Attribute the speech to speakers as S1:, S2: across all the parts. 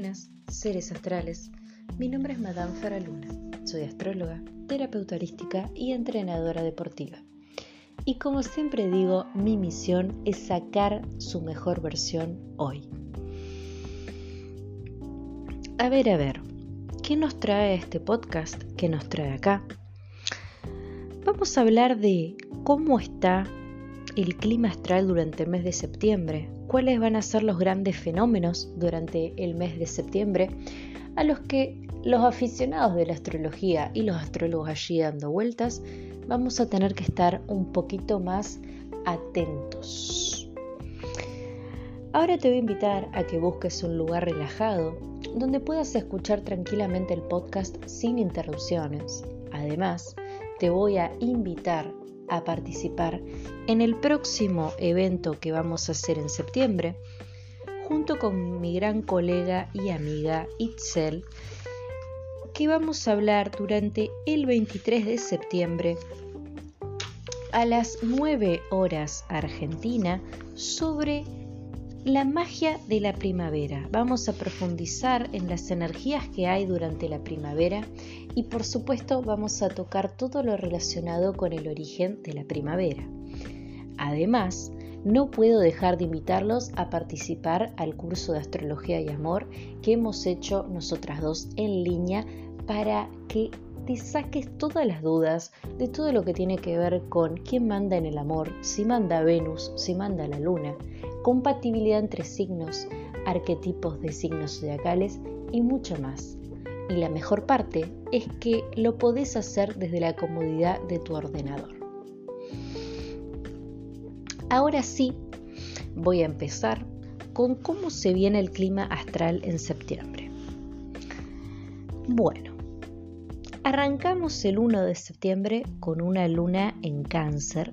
S1: buenas, seres astrales. Mi nombre es Madame Faraluna. Soy astróloga, terapeuta holística y entrenadora deportiva. Y como siempre digo, mi misión es sacar su mejor versión hoy. A ver, a ver, ¿qué nos trae este podcast? ¿Qué nos trae acá? Vamos a hablar de cómo está el clima astral durante el mes de septiembre, cuáles van a ser los grandes fenómenos durante el mes de septiembre, a los que los aficionados de la astrología y los astrólogos allí dando vueltas vamos a tener que estar un poquito más atentos. Ahora te voy a invitar a que busques un lugar relajado donde puedas escuchar tranquilamente el podcast sin interrupciones. Además, te voy a invitar a participar en el próximo evento que vamos a hacer en septiembre, junto con mi gran colega y amiga Itzel, que vamos a hablar durante el 23 de septiembre a las 9 horas Argentina sobre la magia de la primavera. Vamos a profundizar en las energías que hay durante la primavera y por supuesto vamos a tocar todo lo relacionado con el origen de la primavera. Además, no puedo dejar de invitarlos a participar al curso de astrología y amor que hemos hecho nosotras dos en línea para que te saques todas las dudas de todo lo que tiene que ver con quién manda en el amor, si manda Venus, si manda la luna, compatibilidad entre signos, arquetipos de signos zodiacales y mucho más. Y la mejor parte es que lo podés hacer desde la comodidad de tu ordenador. Ahora sí, voy a empezar con cómo se viene el clima astral en septiembre. Bueno, arrancamos el 1 de septiembre con una luna en cáncer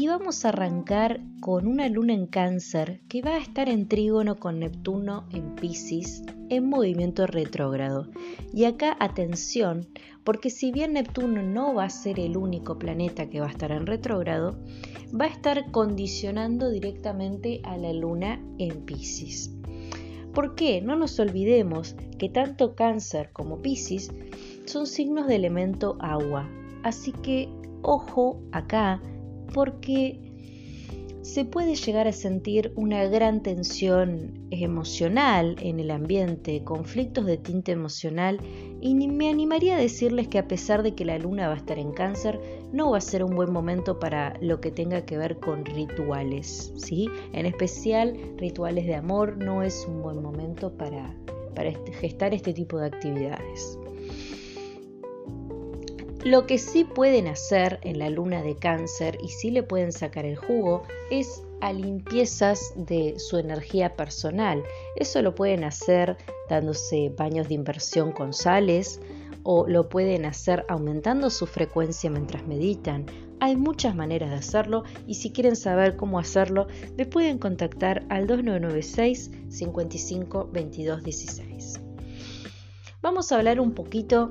S1: y vamos a arrancar con una luna en cáncer que va a estar en trígono con Neptuno en Pisces en movimiento retrógrado. Y acá atención, porque si bien Neptuno no va a ser el único planeta que va a estar en retrógrado, va a estar condicionando directamente a la luna en Pisces. ¿Por qué? No nos olvidemos que tanto cáncer como Pisces son signos de elemento agua. Así que ojo acá porque se puede llegar a sentir una gran tensión emocional en el ambiente, conflictos de tinte emocional y me animaría a decirles que a pesar de que la luna va a estar en cáncer, no va a ser un buen momento para lo que tenga que ver con rituales, ¿sí? En especial rituales de amor no es un buen momento para, para gestar este tipo de actividades. Lo que sí pueden hacer en la luna de cáncer y sí le pueden sacar el jugo es a limpiezas de su energía personal. Eso lo pueden hacer dándose baños de inversión con sales o lo pueden hacer aumentando su frecuencia mientras meditan. Hay muchas maneras de hacerlo y si quieren saber cómo hacerlo, me pueden contactar al 2996 55 22 16. Vamos a hablar un poquito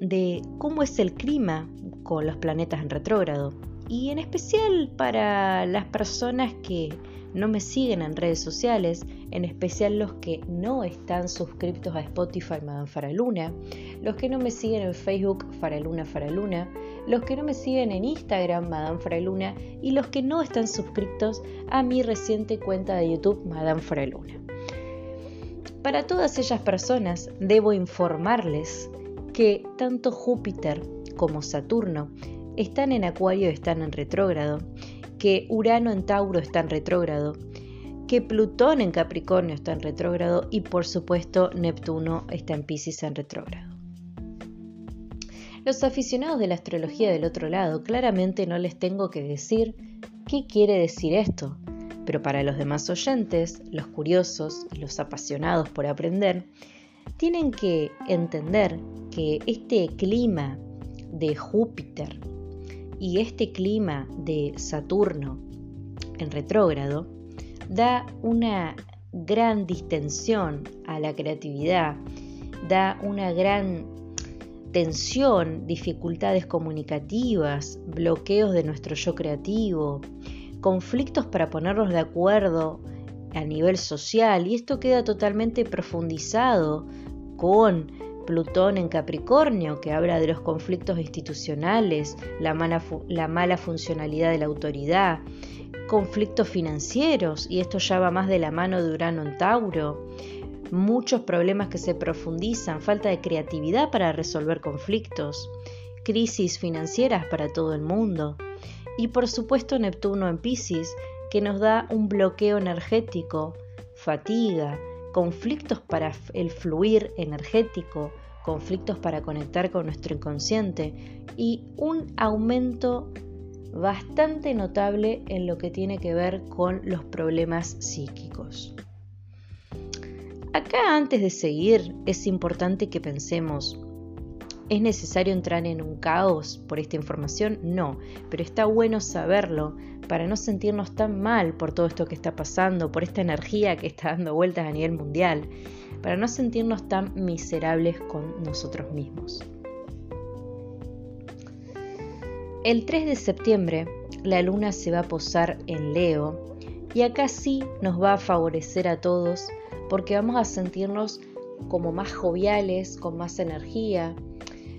S1: de cómo es el clima con los planetas en retrógrado. Y en especial para las personas que no me siguen en redes sociales, en especial los que no están suscritos a Spotify Madame Faraluna, los que no me siguen en Facebook Faraluna Faraluna, los que no me siguen en Instagram Madame Faraluna y los que no están suscritos a mi reciente cuenta de YouTube Madame Faraluna. Para todas ellas personas debo informarles que tanto Júpiter como Saturno están en Acuario y están en retrógrado, que Urano en Tauro está en retrógrado, que Plutón en Capricornio está en retrógrado y por supuesto Neptuno está en Pisces en retrógrado. Los aficionados de la astrología del otro lado claramente no les tengo que decir qué quiere decir esto, pero para los demás oyentes, los curiosos y los apasionados por aprender, tienen que entender que este clima de Júpiter y este clima de Saturno en retrógrado da una gran distensión a la creatividad, da una gran tensión, dificultades comunicativas, bloqueos de nuestro yo creativo, conflictos para ponernos de acuerdo a nivel social y esto queda totalmente profundizado con Plutón en Capricornio, que habla de los conflictos institucionales, la mala, la mala, funcionalidad de la autoridad, conflictos financieros, y esto ya va más de la mano de Urano en Tauro, muchos problemas que se profundizan, falta de creatividad para resolver conflictos, crisis financieras para todo el mundo, y por supuesto Neptuno en Pisces, que nos da un bloqueo energético, fatiga, conflictos para el fluir energético, conflictos para conectar con nuestro inconsciente y un aumento bastante notable en lo que tiene que ver con los problemas psíquicos. Acá antes de seguir es importante que pensemos, ¿es necesario entrar en un caos por esta información? No, pero está bueno saberlo para no sentirnos tan mal por todo esto que está pasando, por esta energía que está dando vueltas a nivel mundial, para no sentirnos tan miserables con nosotros mismos. El 3 de septiembre la luna se va a posar en Leo y acá sí nos va a favorecer a todos porque vamos a sentirnos como más joviales, con más energía,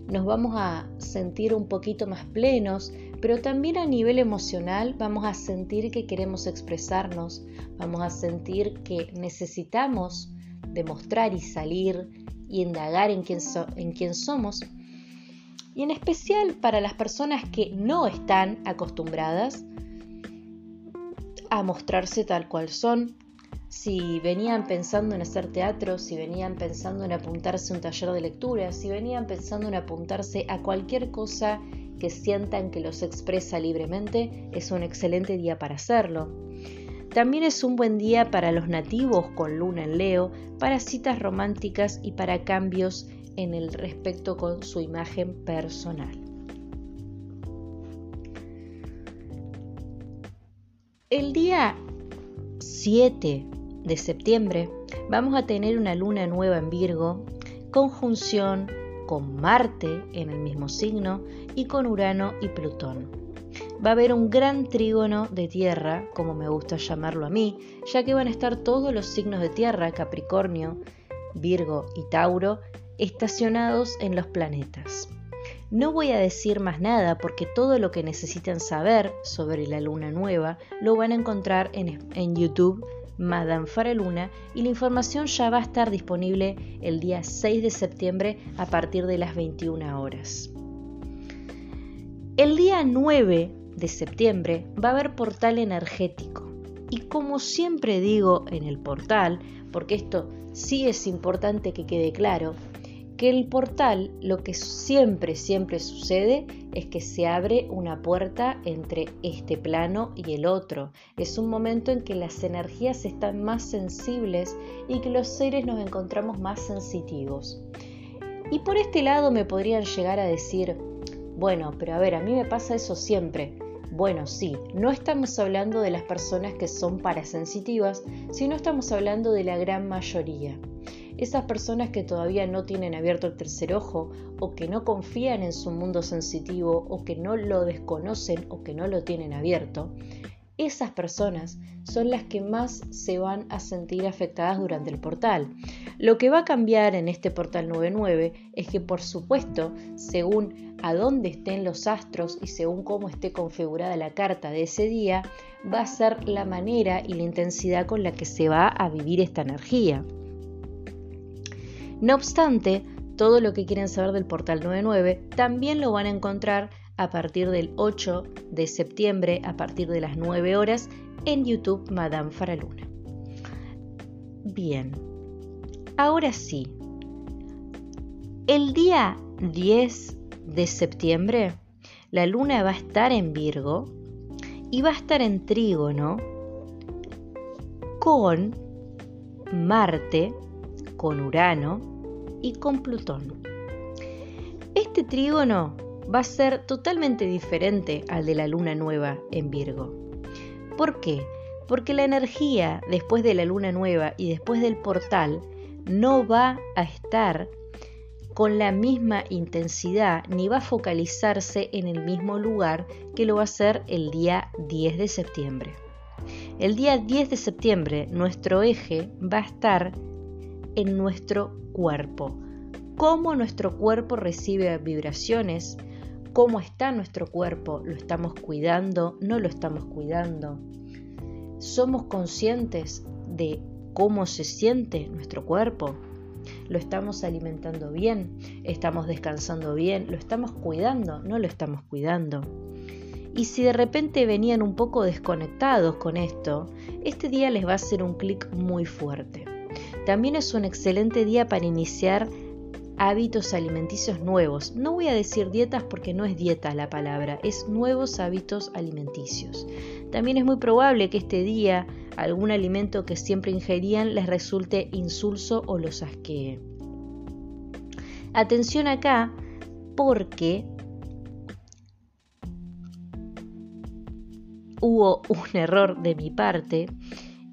S1: nos vamos a sentir un poquito más plenos, pero también a nivel emocional vamos a sentir que queremos expresarnos, vamos a sentir que necesitamos demostrar y salir y indagar en quién, en quién somos. Y en especial para las personas que no están acostumbradas a mostrarse tal cual son, si venían pensando en hacer teatro, si venían pensando en apuntarse a un taller de lectura, si venían pensando en apuntarse a cualquier cosa que sientan que los expresa libremente, es un excelente día para hacerlo. También es un buen día para los nativos con luna en Leo, para citas románticas y para cambios en el respecto con su imagen personal. El día 7 de septiembre vamos a tener una luna nueva en Virgo, conjunción con Marte en el mismo signo y con Urano y Plutón. Va a haber un gran trígono de tierra, como me gusta llamarlo a mí, ya que van a estar todos los signos de tierra, Capricornio, Virgo y Tauro, estacionados en los planetas. No voy a decir más nada porque todo lo que necesitan saber sobre la luna nueva lo van a encontrar en, en YouTube Madame Faraluna y la información ya va a estar disponible el día 6 de septiembre a partir de las 21 horas. El día 9 de septiembre va a haber portal energético y como siempre digo en el portal, porque esto sí es importante que quede claro, que el portal lo que siempre, siempre sucede es que se abre una puerta entre este plano y el otro. Es un momento en que las energías están más sensibles y que los seres nos encontramos más sensitivos. Y por este lado me podrían llegar a decir, bueno, pero a ver, a mí me pasa eso siempre. Bueno, sí, no estamos hablando de las personas que son parasensitivas, sino estamos hablando de la gran mayoría esas personas que todavía no tienen abierto el tercer ojo o que no confían en su mundo sensitivo o que no lo desconocen o que no lo tienen abierto, esas personas son las que más se van a sentir afectadas durante el portal. Lo que va a cambiar en este portal 99 es que por supuesto, según a dónde estén los astros y según cómo esté configurada la carta de ese día, va a ser la manera y la intensidad con la que se va a vivir esta energía. No obstante, todo lo que quieren saber del portal 99 también lo van a encontrar a partir del 8 de septiembre, a partir de las 9 horas, en YouTube Madame Faraluna. Bien, ahora sí. El día 10 de septiembre, la luna va a estar en Virgo y va a estar en trígono con Marte, con Urano y con Plutón. Este trígono va a ser totalmente diferente al de la luna nueva en Virgo. ¿Por qué? Porque la energía después de la luna nueva y después del portal no va a estar con la misma intensidad ni va a focalizarse en el mismo lugar que lo va a hacer el día 10 de septiembre. El día 10 de septiembre nuestro eje va a estar en nuestro cuerpo. Cómo nuestro cuerpo recibe vibraciones, cómo está nuestro cuerpo, lo estamos cuidando, no lo estamos cuidando. Somos conscientes de cómo se siente nuestro cuerpo. Lo estamos alimentando bien, estamos descansando bien, lo estamos cuidando, no lo estamos cuidando. Y si de repente venían un poco desconectados con esto, este día les va a hacer un clic muy fuerte. También es un excelente día para iniciar hábitos alimenticios nuevos. No voy a decir dietas porque no es dieta la palabra, es nuevos hábitos alimenticios. También es muy probable que este día algún alimento que siempre ingerían les resulte insulso o los asquee. Atención acá porque hubo un error de mi parte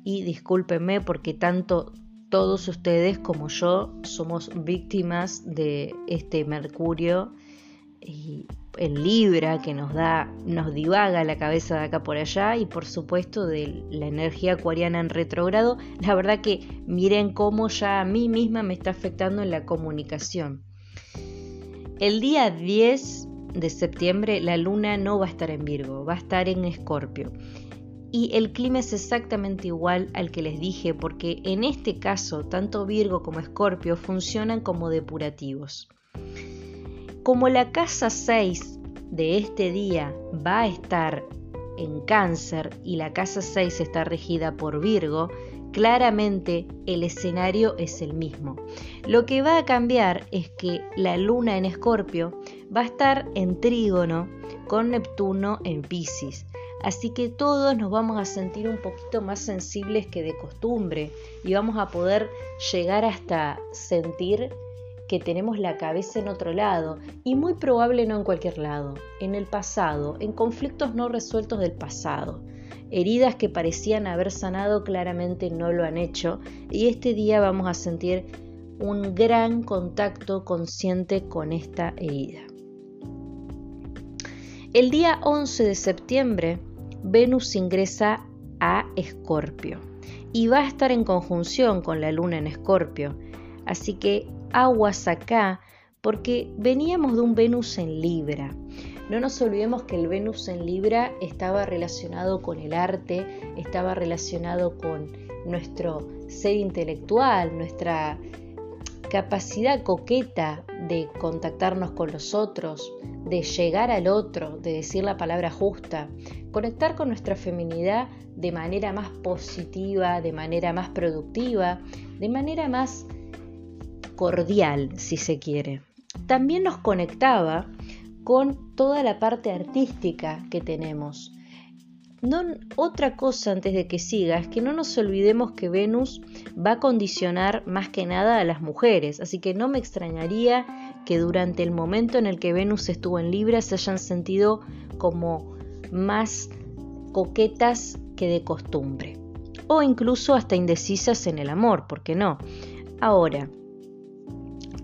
S1: y discúlpenme porque tanto todos ustedes como yo somos víctimas de este Mercurio y en Libra que nos da, nos divaga la cabeza de acá por allá y por supuesto de la energía acuariana en retrogrado. La verdad que miren cómo ya a mí misma me está afectando en la comunicación. El día 10 de septiembre la luna no va a estar en Virgo, va a estar en Escorpio. Y el clima es exactamente igual al que les dije porque en este caso tanto Virgo como Escorpio funcionan como depurativos. Como la casa 6 de este día va a estar en cáncer y la casa 6 está regida por Virgo, claramente el escenario es el mismo. Lo que va a cambiar es que la luna en Escorpio va a estar en trígono con Neptuno en Pisces. Así que todos nos vamos a sentir un poquito más sensibles que de costumbre y vamos a poder llegar hasta sentir que tenemos la cabeza en otro lado y muy probable no en cualquier lado, en el pasado, en conflictos no resueltos del pasado. Heridas que parecían haber sanado claramente no lo han hecho y este día vamos a sentir un gran contacto consciente con esta herida. El día 11 de septiembre, Venus ingresa a Escorpio y va a estar en conjunción con la luna en Escorpio. Así que aguas acá porque veníamos de un Venus en Libra. No nos olvidemos que el Venus en Libra estaba relacionado con el arte, estaba relacionado con nuestro ser intelectual, nuestra capacidad coqueta de contactarnos con los otros, de llegar al otro, de decir la palabra justa, conectar con nuestra feminidad de manera más positiva, de manera más productiva, de manera más cordial, si se quiere. También nos conectaba con toda la parte artística que tenemos. Otra cosa antes de que siga es que no nos olvidemos que Venus va a condicionar más que nada a las mujeres, así que no me extrañaría que durante el momento en el que Venus estuvo en Libra se hayan sentido como más coquetas que de costumbre, o incluso hasta indecisas en el amor, ¿por qué no? Ahora,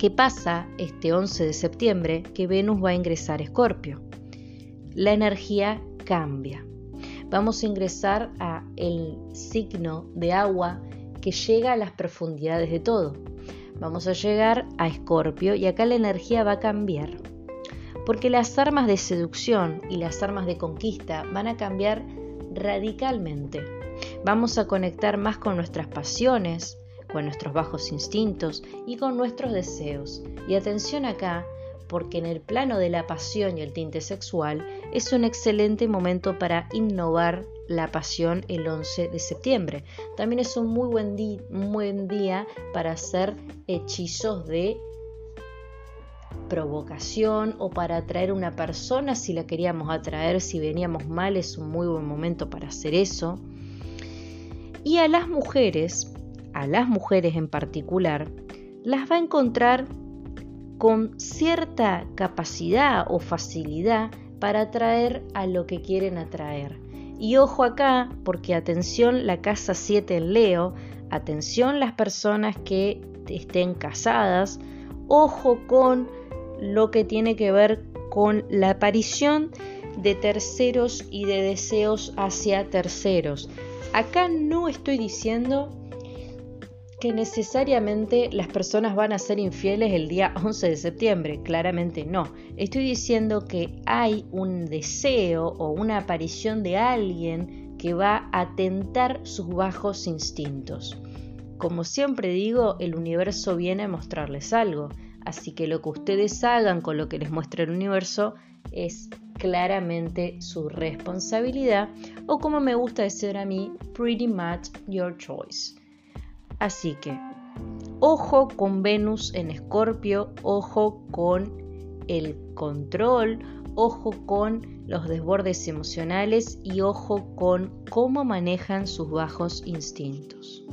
S1: ¿Qué pasa este 11 de septiembre? Que Venus va a ingresar a Escorpio. La energía cambia. Vamos a ingresar a el signo de agua que llega a las profundidades de todo. Vamos a llegar a Escorpio y acá la energía va a cambiar. Porque las armas de seducción y las armas de conquista van a cambiar radicalmente. Vamos a conectar más con nuestras pasiones, con nuestros bajos instintos y con nuestros deseos. Y atención acá, porque en el plano de la pasión y el tinte sexual es un excelente momento para innovar la pasión el 11 de septiembre. También es un muy buen, buen día para hacer hechizos de provocación o para atraer una persona si la queríamos atraer, si veníamos mal es un muy buen momento para hacer eso. Y a las mujeres a las mujeres en particular, las va a encontrar con cierta capacidad o facilidad para atraer a lo que quieren atraer. Y ojo acá, porque atención la casa 7 en Leo, atención las personas que estén casadas, ojo con lo que tiene que ver con la aparición de terceros y de deseos hacia terceros. acá no estoy diciendo que necesariamente las personas van a ser infieles el día 11 de septiembre, claramente no. Estoy diciendo que hay un deseo o una aparición de alguien que va a tentar sus bajos instintos. Como siempre digo, el universo viene a mostrarles algo, así que lo que ustedes hagan con lo que les muestra el universo es claramente su responsabilidad o como me gusta decir a mí, pretty much your choice. Así que, ojo con Venus en Escorpio, ojo con el control, ojo con los desbordes emocionales y ojo con cómo manejan sus bajos instintos.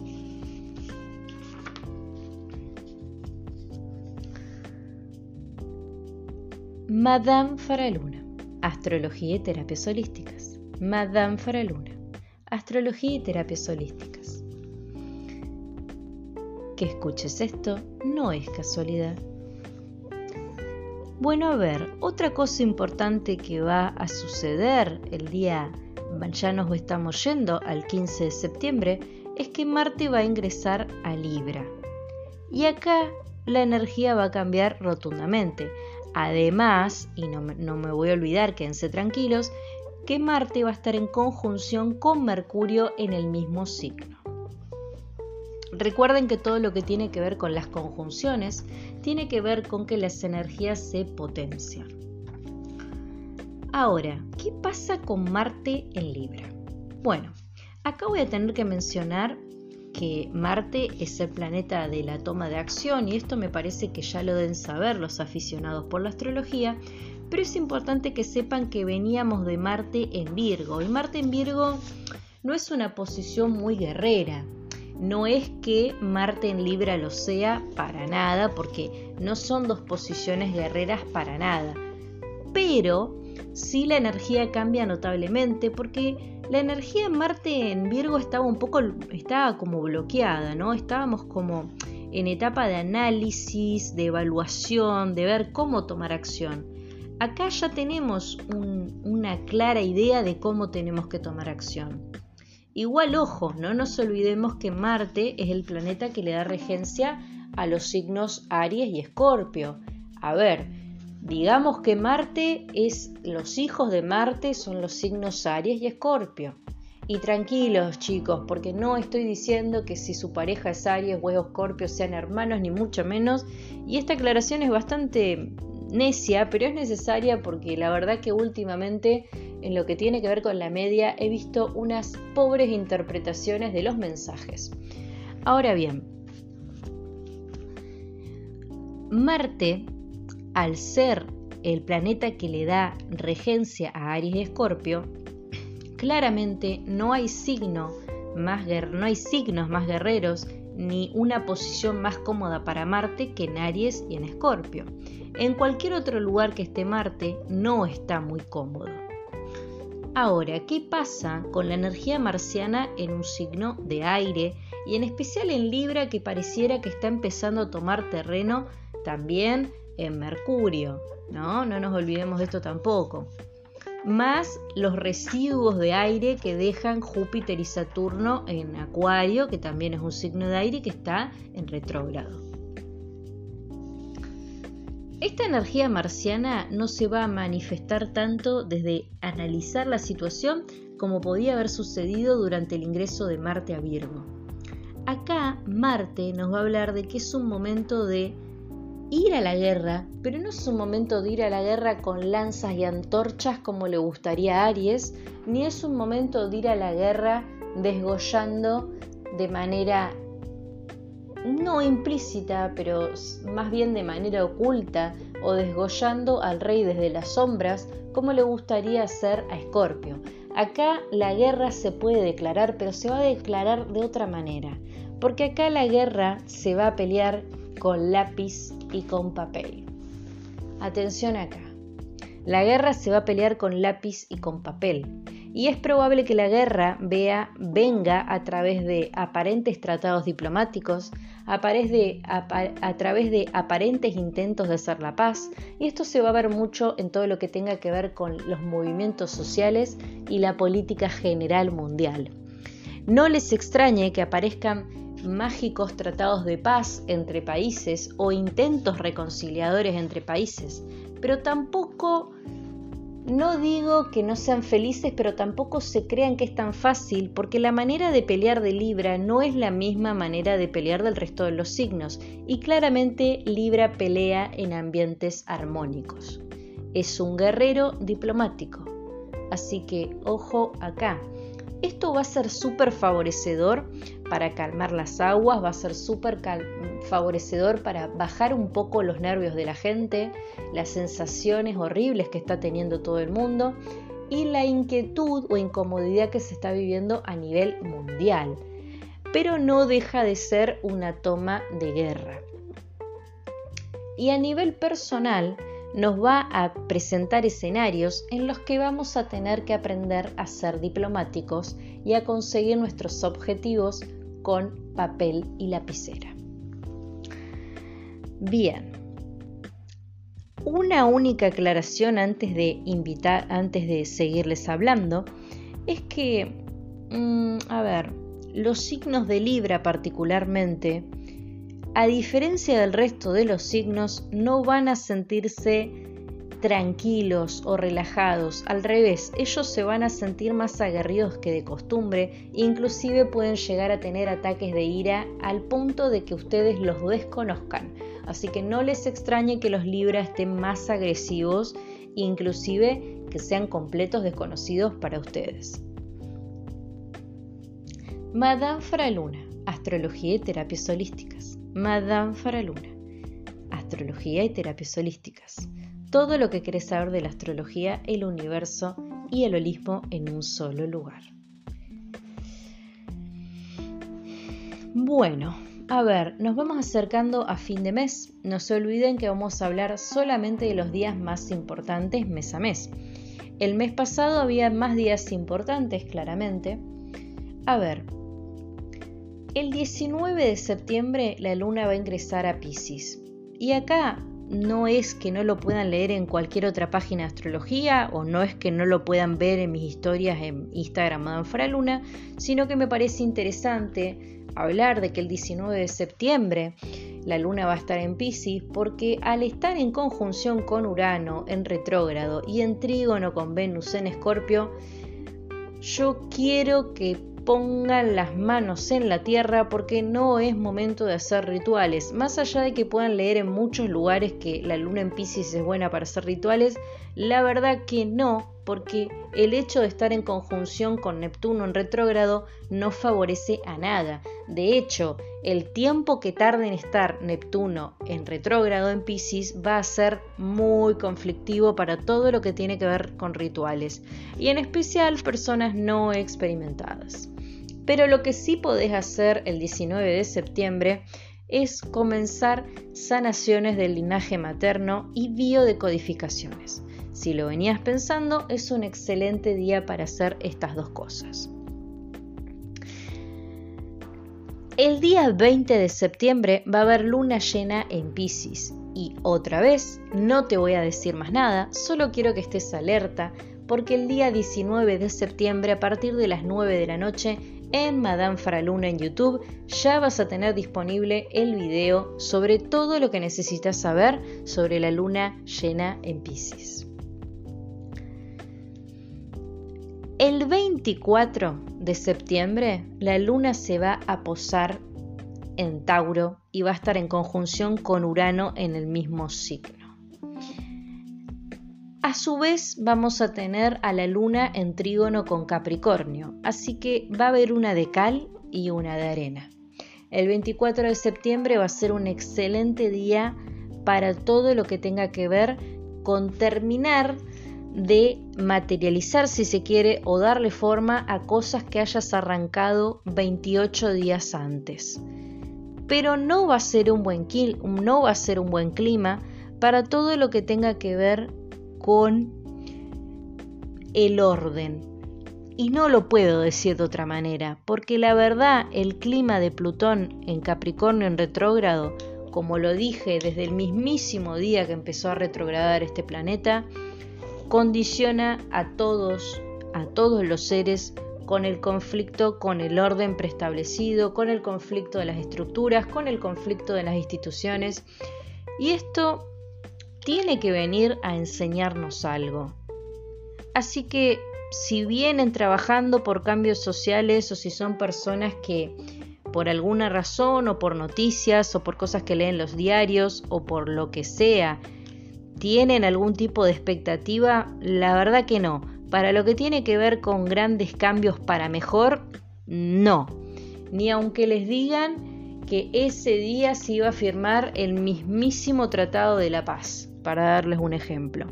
S1: Madame Faraluna, Astrología y Terapias Holísticas. Madame Faraluna, Astrología y Terapias Holísticas. Que escuches esto no es casualidad. Bueno, a ver, otra cosa importante que va a suceder el día, ya nos estamos yendo al 15 de septiembre, es que Marte va a ingresar a Libra. Y acá la energía va a cambiar rotundamente. Además, y no, no, me voy a olvidar, quédense tranquilos, que Marte va a estar en conjunción con Mercurio en el mismo signo. Recuerden que todo lo que tiene que ver con las conjunciones tiene que ver con que las energías se potencian. Ahora, ¿qué pasa con Marte en Libra? Bueno, acá voy a tener que mencionar que Marte es el planeta de la toma de acción y esto me parece que ya lo deben saber los aficionados por la astrología, pero es importante que sepan que veníamos de Marte en Virgo y Marte en Virgo no es una posición muy guerrera, no es que Marte en Libra lo sea para nada, porque no son dos posiciones guerreras para nada. Pero sí la energía cambia notablemente porque la energía en Marte en Virgo estaba un poco, estaba como bloqueada, ¿no? Estábamos como en etapa de análisis, de evaluación, de ver cómo tomar acción. Acá ya tenemos una clara idea de cómo tenemos que tomar acción. Igual ojo, no nos olvidemos que Marte es el planeta que le da regencia a los signos Aries y Escorpio. A ver, digamos que Marte es, los hijos de Marte son los signos Aries y Escorpio. Y tranquilos chicos, porque no estoy diciendo que si su pareja es Aries o es Escorpio sean hermanos, ni mucho menos. Y esta aclaración es bastante necia, pero es necesaria porque la verdad que últimamente en lo que tiene que ver con la media he visto unas pobres interpretaciones de los mensajes. Ahora bien, Marte, al ser el planeta que le da regencia a Aries y Escorpio, claramente no hay signo más no hay signos más guerreros ni una posición más cómoda para Marte que en Aries y en Escorpio. En cualquier otro lugar que esté Marte no está muy cómodo. Ahora, ¿qué pasa con la energía marciana en un signo de aire y en especial en Libra que pareciera que está empezando a tomar terreno también en Mercurio? No, no nos olvidemos de esto tampoco. Más los residuos de aire que dejan Júpiter y Saturno en Acuario, que también es un signo de aire que está en retrógrado. Esta energía marciana no se va a manifestar tanto desde analizar la situación como podía haber sucedido durante el ingreso de Marte a Virgo. Acá Marte nos va a hablar de que es un momento de ir a la guerra, pero no es un momento de ir a la guerra con lanzas y antorchas como le gustaría a Aries, ni es un momento de ir a la guerra desgollando de manera no implícita, pero más bien de manera oculta, o desgollando al rey desde las sombras, como le gustaría hacer a Escorpio. Acá la guerra se puede declarar, pero se va a declarar de otra manera, porque acá la guerra se va a pelear con lápiz y con papel. Atención acá. La guerra se va a pelear con lápiz y con papel y es probable que la guerra venga a través de aparentes tratados diplomáticos, a, través de aparentes intentos de hacer la paz, y esto se va a ver mucho en todo lo que tenga que ver con los movimientos sociales y la política general mundial. No les extrañe que aparezcan mágicos tratados de paz entre países o intentos reconciliadores entre países, pero tampoco no digo que no sean felices, pero tampoco se crean que es tan fácil, porque la manera de pelear de Libra no es la misma manera de pelear del resto de los signos, y claramente Libra pelea en ambientes armónicos. Es un guerrero diplomático, así que ojo acá. Esto va a ser súper favorecedor para calmar las aguas, va a ser súper favorecedor para bajar un poco los nervios de la gente, las sensaciones horribles que está teniendo todo el mundo y la inquietud o incomodidad que se está viviendo a nivel mundial. Pero no deja de ser una toma de guerra. Y a nivel personal, nos va a presentar escenarios en los que vamos a tener que aprender a ser diplomáticos y a conseguir nuestros objetivos con papel y lapicera. Bien, una única aclaración antes de invitar, antes de seguirles hablando, es que, mm, a ver, los signos de Libra particularmente a diferencia del resto de los signos, no van a sentirse tranquilos o relajados. Al revés, ellos se van a sentir más aguerridos que de costumbre, inclusive pueden llegar a tener ataques de ira al punto de que ustedes los desconozcan. Así que no les extrañe que los Libra estén más agresivos, inclusive que sean completos desconocidos para ustedes. Madame Fraluna, Astrología y Terapias Holísticas. Madame Faraluna. Astrología y terapias holísticas. Todo lo que querés saber de la astrología, el universo y el holismo en un solo lugar. Bueno, a ver, nos vamos acercando a fin de mes. No se olviden que vamos a hablar solamente de los días más importantes mes a mes. El mes pasado había más días importantes, claramente. A ver, el 19 de septiembre la luna va a ingresar a Pisces. Y acá no es que no lo puedan leer en cualquier otra página de astrología o no es que no lo puedan ver en mis historias en Instagram Madame Luna, sino que me parece interesante hablar de que el 19 de septiembre la luna va a estar en Pisces porque al estar en conjunción con Urano en retrógrado y en trígono con Venus en Escorpio, yo quiero que pongan las manos en la tierra porque no es momento de hacer rituales. Más allá de que puedan leer en muchos lugares que la luna en Pisces es buena para hacer rituales, la verdad que no, porque el hecho de estar en conjunción con Neptuno en retrógrado no favorece a nada. De hecho, el tiempo que tarde en estar Neptuno en retrógrado en Pisces va a ser muy conflictivo para todo lo que tiene que ver con rituales, y en especial personas no experimentadas. Pero lo que sí podés hacer el 19 de septiembre es comenzar sanaciones del linaje materno y biodecodificaciones. Si lo venías pensando, es un excelente día para hacer estas dos cosas. El día 20 de septiembre va a haber luna llena en Pisces y otra vez no te voy a decir más nada, solo quiero que estés alerta porque el día 19 de septiembre a partir de las 9 de la noche en Madame Faraluna en YouTube ya vas a tener disponible el video sobre todo lo que necesitas saber sobre la luna llena en Pisces. El 24 de septiembre la luna se va a posar en Tauro y va a estar en conjunción con Urano en el mismo signo. A su vez vamos a tener a la luna en trígono con Capricornio, así que va a haber una de cal y una de arena. El 24 de septiembre va a ser un excelente día para todo lo que tenga que ver con terminar de materializar si se quiere o darle forma a cosas que hayas arrancado 28 días antes. Pero no va a ser un buen no va a ser un buen clima para todo lo que tenga que ver con el orden. Y no lo puedo decir de otra manera, porque la verdad el clima de Plutón en Capricornio en retrógrado, como lo dije desde el mismísimo día que empezó a retrogradar este planeta, condiciona a todos, a todos los seres con el conflicto con el orden preestablecido, con el conflicto de las estructuras, con el conflicto de las instituciones. Y esto tiene que venir a enseñarnos algo. Así que si vienen trabajando por cambios sociales o si son personas que por alguna razón o por noticias o por cosas que leen los diarios o por lo que sea, tienen algún tipo de expectativa, la verdad que no. Para lo que tiene que ver con grandes cambios para mejor, no. Ni aunque les digan que ese día se iba a firmar el mismísimo Tratado de la Paz, para darles un ejemplo.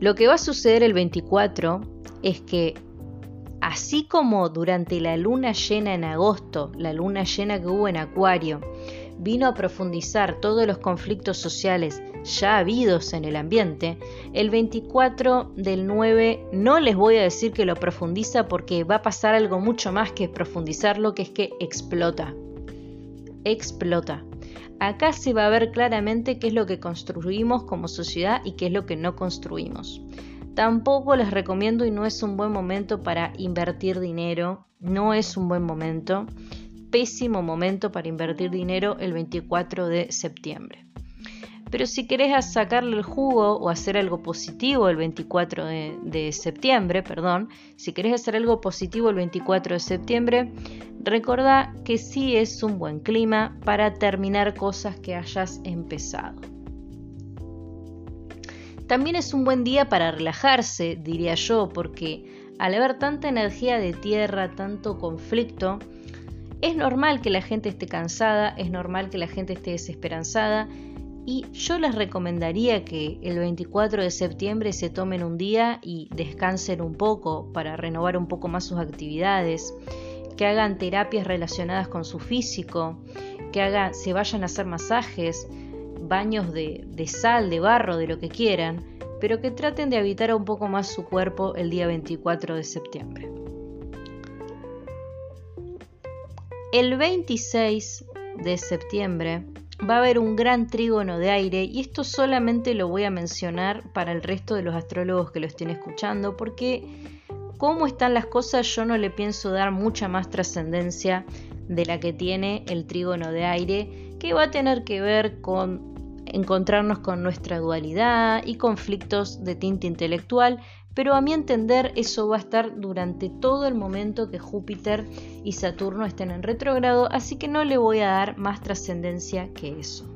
S1: Lo que va a suceder el 24 es que así como durante la luna llena en agosto, la luna llena que hubo en Acuario, vino a profundizar todos los conflictos sociales ya habidos en el ambiente, el 24 del 9 no les voy a decir que lo profundiza porque va a pasar algo mucho más que profundizarlo, que es que explota. Explota. Acá se va a ver claramente qué es lo que construimos como sociedad y qué es lo que no construimos. Tampoco les recomiendo y no es un buen momento para invertir dinero, no es un buen momento, pésimo momento para invertir dinero el 24 de septiembre. Pero si querés sacarle el jugo o hacer algo positivo el 24 de, septiembre, perdón, si querés hacer algo positivo el 24 de septiembre, recordá que sí es un buen clima para terminar cosas que hayas empezado. También es un buen día para relajarse, diría yo, porque al haber tanta energía de tierra, tanto conflicto, es normal que la gente esté cansada, es normal que la gente esté desesperanzada y yo les recomendaría que el 24 de septiembre se tomen un día y descansen un poco para renovar un poco más sus actividades, que hagan terapias relacionadas con su físico, que hagan, se vayan a hacer masajes, baños de, sal, de barro, de lo que quieran, pero que traten de habitar un poco más su cuerpo el día 24 de septiembre. El 26 de septiembre va a haber un gran trígono de aire y esto solamente lo voy a mencionar para el resto de los astrólogos que lo estén escuchando porque cómo están las cosas yo no le pienso dar mucha más trascendencia de la que tiene el trígono de aire que va a tener que ver con encontrarnos con nuestra dualidad y conflictos de tinta intelectual, pero a mi entender eso va a estar durante todo el momento que Júpiter y Saturno estén en retrógrado, así que no le voy a dar más trascendencia que eso.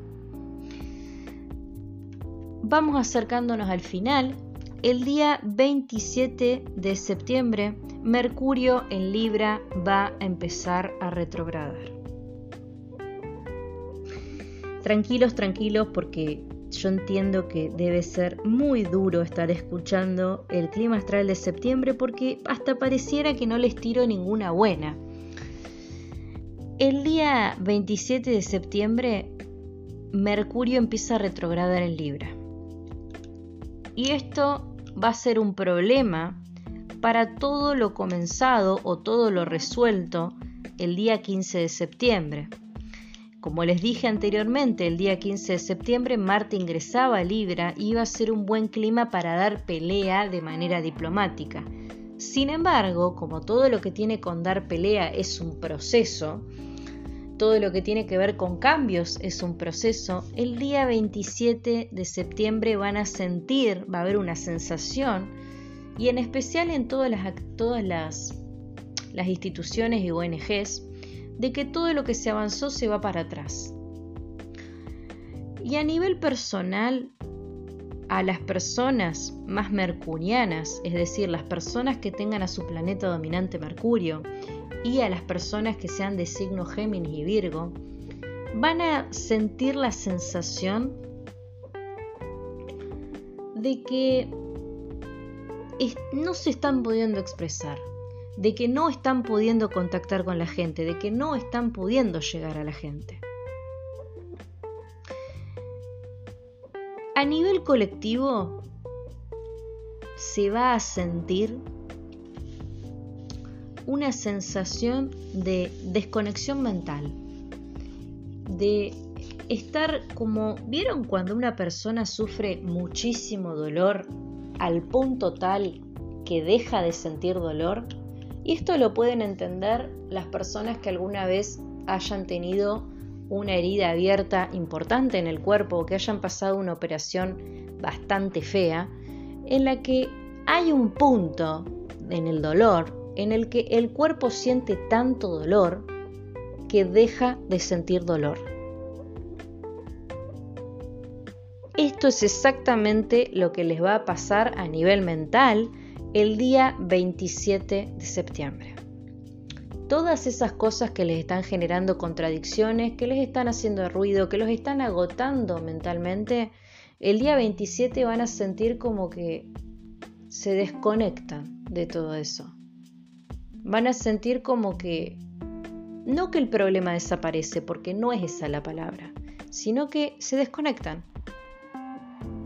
S1: Vamos acercándonos al final. El día 27 de septiembre, Mercurio en Libra va a empezar a retrogradar. Tranquilos, tranquilos, porque yo entiendo que debe ser muy duro estar escuchando el clima astral de septiembre porque hasta pareciera que no les tiro ninguna buena. El día 27 de septiembre, Mercurio empieza a retrogradar en Libra. Y esto va a ser un problema para todo lo comenzado o todo lo resuelto el día 15 de septiembre. Como les dije anteriormente, el día 15 de septiembre Marte ingresaba a Libra y iba a ser un buen clima para dar pelea de manera diplomática. Sin embargo, como todo lo que tiene con dar pelea es un proceso, todo lo que tiene que ver con cambios es un proceso, el día 27 de septiembre van a sentir, va a haber una sensación, y en especial en todas las, las instituciones y ONGs, de que todo lo que se avanzó se va para atrás. Y a nivel personal, a las personas más mercurianas, es decir, las personas que tengan a su planeta dominante Mercurio, y a las personas que sean de signo Géminis y Virgo, van a sentir la sensación de que no se están pudiendo expresar, de que no están pudiendo contactar con la gente, de que no están pudiendo llegar a la gente. A nivel colectivo se va a sentir una sensación de desconexión mental, de estar como, ¿vieron cuando una persona sufre muchísimo dolor al punto tal que deja de sentir dolor. Y esto lo pueden entender las personas que alguna vez hayan tenido una herida abierta importante en el cuerpo o que hayan pasado una operación bastante fea, en la que hay un punto en el dolor en el que el cuerpo siente tanto dolor que deja de sentir dolor. Esto es exactamente lo que les va a pasar a nivel mental el día 27 de septiembre. Todas esas cosas que les están generando contradicciones, que les están haciendo ruido, que los están agotando mentalmente, el día 27 van a sentir como que se desconectan de todo eso. Van a sentir como que no que el problema desaparece, porque no es esa la palabra, sino que se desconectan.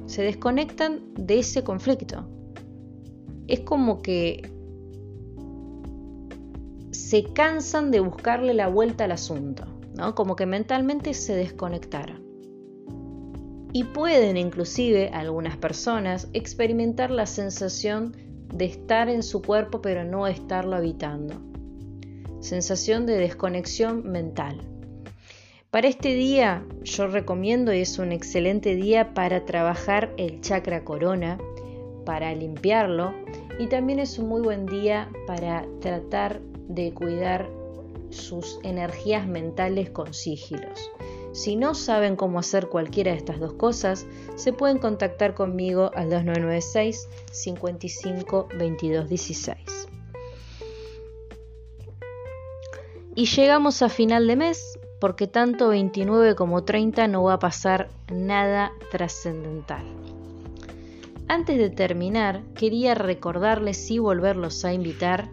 S1: Se desconectan de ese conflicto. Es como que se cansan de buscarle la vuelta al asunto, ¿no? Como que mentalmente se desconectaron y pueden inclusive algunas personas experimentar la sensación de estar en su cuerpo pero no estarlo habitando. Sensación de desconexión mental. Para este día yo recomiendo y es un excelente día para trabajar el chakra corona, para limpiarlo y también es un muy buen día para tratar de cuidar sus energías mentales con sigilos. Si no saben cómo hacer cualquiera de estas dos cosas, se pueden contactar conmigo al 2996 55 22 16. Y llegamos a final de mes porque tanto 29 como 30 no va a pasar nada trascendental. Antes de terminar, quería recordarles y volverlos a invitar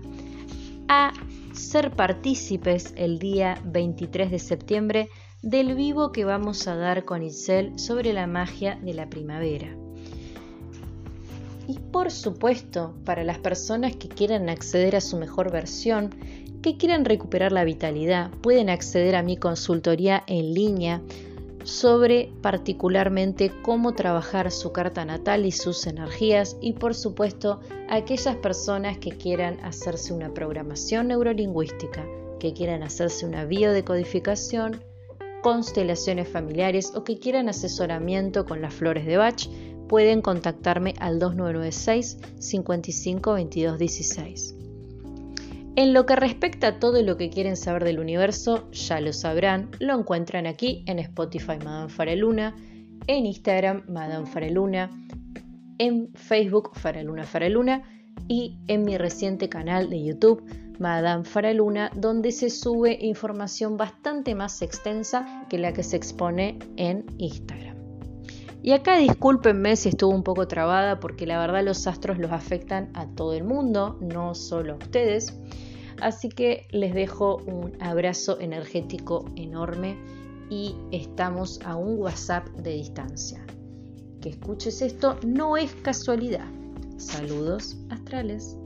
S1: a ser partícipes el día 23 de septiembre del vivo que vamos a dar con Itzel sobre la magia de la primavera. Y por supuesto, para las personas que quieran acceder a su mejor versión, que quieran recuperar la vitalidad, pueden acceder a mi consultoría en línea sobre particularmente cómo trabajar su carta natal y sus energías y por supuesto aquellas personas que quieran hacerse una programación neurolingüística, que quieran hacerse una biodecodificación, constelaciones familiares o que quieran asesoramiento con las flores de Bach, pueden contactarme al 2996 55 22 16. En lo que respecta a todo lo que quieren saber del universo, ya lo sabrán, lo encuentran aquí en Spotify Madame Fareluna, en Instagram Madame Fareluna, en Facebook Fareluna Fareluna y en mi reciente canal de YouTube Madame Faraluna, donde se sube información bastante más extensa que la que se expone en Instagram. Y acá discúlpenme si estuvo un poco trabada porque la verdad los astros los afectan a todo el mundo, no solo a ustedes. Así que les dejo un abrazo energético enorme y estamos a un WhatsApp de distancia. Que escuches esto no es casualidad. Saludos astrales.